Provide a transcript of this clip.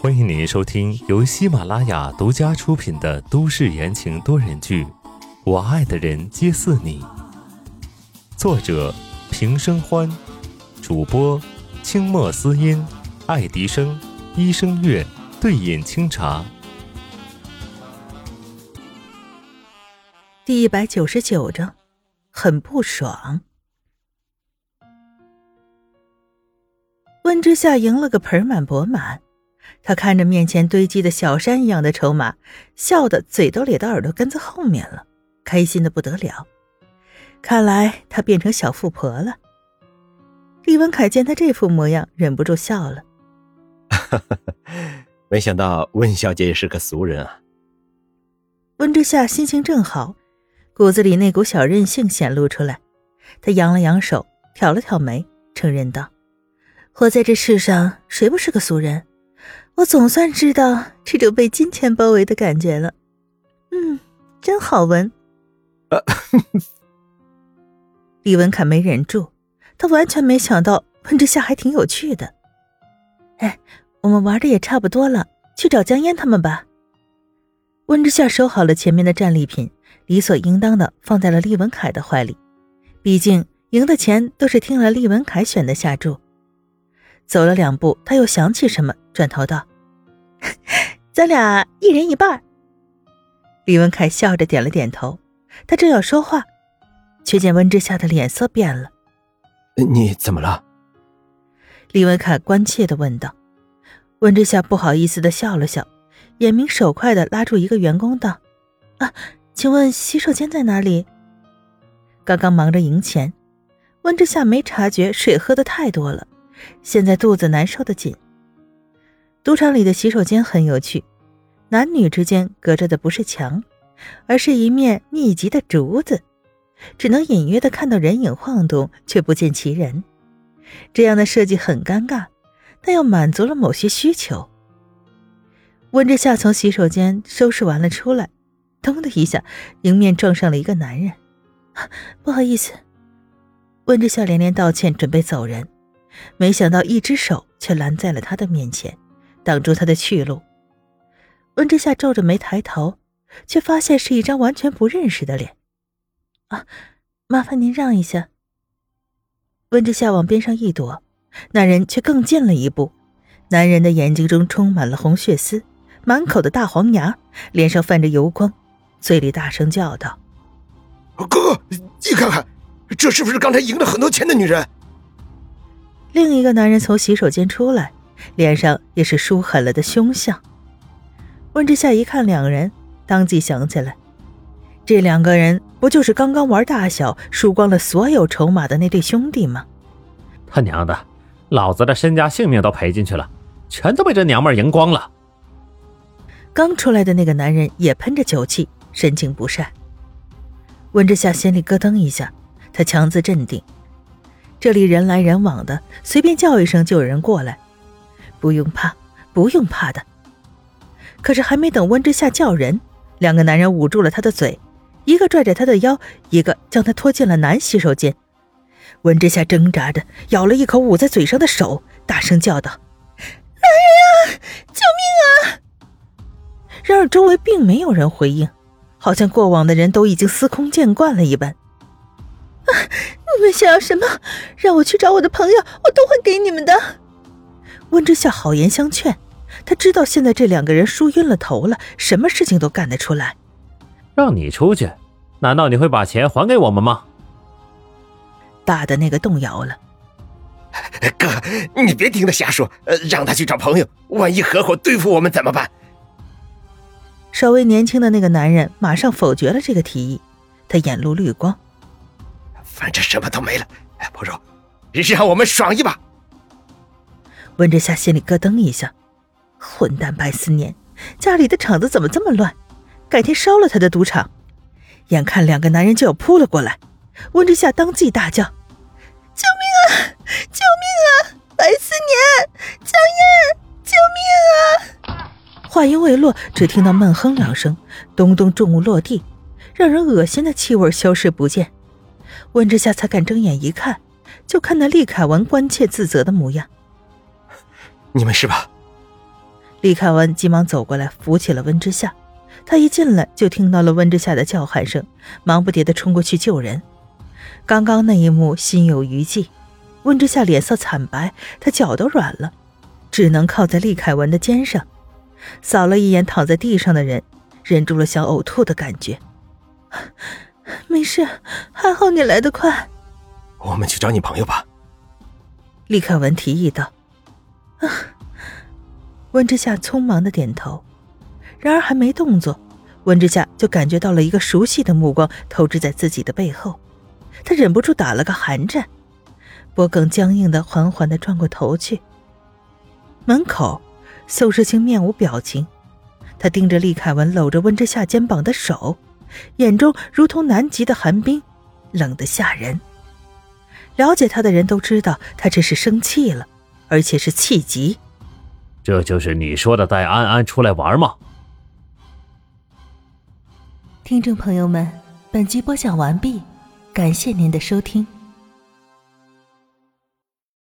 欢迎您收听由喜马拉雅独家出品的都市言情多人剧《我爱的人皆似你》，作者平生欢，主播清墨思音、爱迪生、一生月、对饮清茶。第一百九十九章，很不爽。温之夏赢了个盆满钵满。他看着面前堆积的小山一样的筹码，笑得嘴都咧到耳朵根子后面了，开心的不得了。看来他变成小富婆了。厉文凯见他这副模样，忍不住笑了。没想到温小姐也是个俗人啊。温之夏心情正好，骨子里那股小任性显露出来。他扬了扬手，挑了挑眉，承认道：“活在这世上，谁不是个俗人？”我总算知道这种被金钱包围的感觉了，嗯，真好闻。李文凯没忍住，他完全没想到温之夏还挺有趣的。哎，我们玩的也差不多了，去找江烟他们吧。温之夏收好了前面的战利品，理所应当的放在了厉文凯的怀里。毕竟赢的钱都是听了厉文凯选的下注。走了两步，他又想起什么，转头道：“咱俩一人一半。”李文凯笑着点了点头。他正要说话，却见温之夏的脸色变了。“你怎么了？”李文凯关切的问道。温之夏不好意思的笑了笑，眼明手快的拉住一个员工道：“啊，请问洗手间在哪里？”刚刚忙着赢钱，温之夏没察觉水喝的太多了。现在肚子难受的紧。赌场里的洗手间很有趣，男女之间隔着的不是墙，而是一面密集的竹子，只能隐约的看到人影晃动，却不见其人。这样的设计很尴尬，但又满足了某些需求。温之夏从洗手间收拾完了出来，咚的一下，迎面撞上了一个男人。不好意思，温之夏连连道歉，准备走人。没想到，一只手却拦在了他的面前，挡住他的去路。温之夏皱着眉抬头，却发现是一张完全不认识的脸。啊，麻烦您让一下。温之夏往边上一躲，那人却更近了一步。男人的眼睛中充满了红血丝，满口的大黄牙，脸上泛着油光，嘴里大声叫道：“哥，你看看，这是不是刚才赢了很多钱的女人？”另一个男人从洗手间出来，脸上也是输狠了的凶相。温之夏一看两人，当即想起来，这两个人不就是刚刚玩大小输光了所有筹码的那对兄弟吗？他娘的，老子的身家性命都赔进去了，全都被这娘们赢光了。刚出来的那个男人也喷着酒气，神情不善。温之夏心里咯噔一下，他强自镇定。这里人来人往的，随便叫一声就有人过来，不用怕，不用怕的。可是还没等温之夏叫人，两个男人捂住了他的嘴，一个拽着他的腰，一个将他拖进了男洗手间。温之夏挣扎着咬了一口捂在嘴上的手，大声叫道：“来人啊，救命啊！”然而周围并没有人回应，好像过往的人都已经司空见惯了一般。啊！你们想要什么？让我去找我的朋友，我都会给你们的。温之夏好言相劝，他知道现在这两个人输晕了头了，什么事情都干得出来。让你出去，难道你会把钱还给我们吗？大的那个动摇了。哥，你别听他瞎说，呃，让他去找朋友，万一合伙对付我们怎么办？稍微年轻的那个男人马上否决了这个提议，他眼露绿光。反正什么都没了，不如让我们爽一把。温之夏心里咯噔一下，混蛋白思年，家里的场子怎么这么乱？改天烧了他的赌场！眼看两个男人就要扑了过来，温之夏当即大叫：“救命啊！救命啊！白思年，江燕，救命啊！”话音未落，只听到闷哼两声，咚咚重物落地，让人恶心的气味消失不见。温之夏才敢睁眼一看，就看到厉凯文关切自责的模样。你没事吧？厉凯文急忙走过来扶起了温之夏。他一进来就听到了温之夏的叫喊声，忙不迭地冲过去救人。刚刚那一幕心有余悸，温之夏脸色惨白，他脚都软了，只能靠在厉凯文的肩上，扫了一眼躺在地上的人，忍住了想呕吐的感觉。没事，还好你来得快。我们去找你朋友吧。厉凯文提议道。啊，温之夏匆忙的点头，然而还没动作，温之夏就感觉到了一个熟悉的目光投掷在自己的背后，他忍不住打了个寒战，脖梗僵硬的缓缓的转过头去。门口，宋时清面无表情，他盯着厉凯文搂着温之夏肩膀的手，眼中如同南极的寒冰，冷得吓人。了解他的人都知道，他这是生气了。而且是气急，这就是你说的带安安出来玩吗？听众朋友们，本集播讲完毕，感谢您的收听。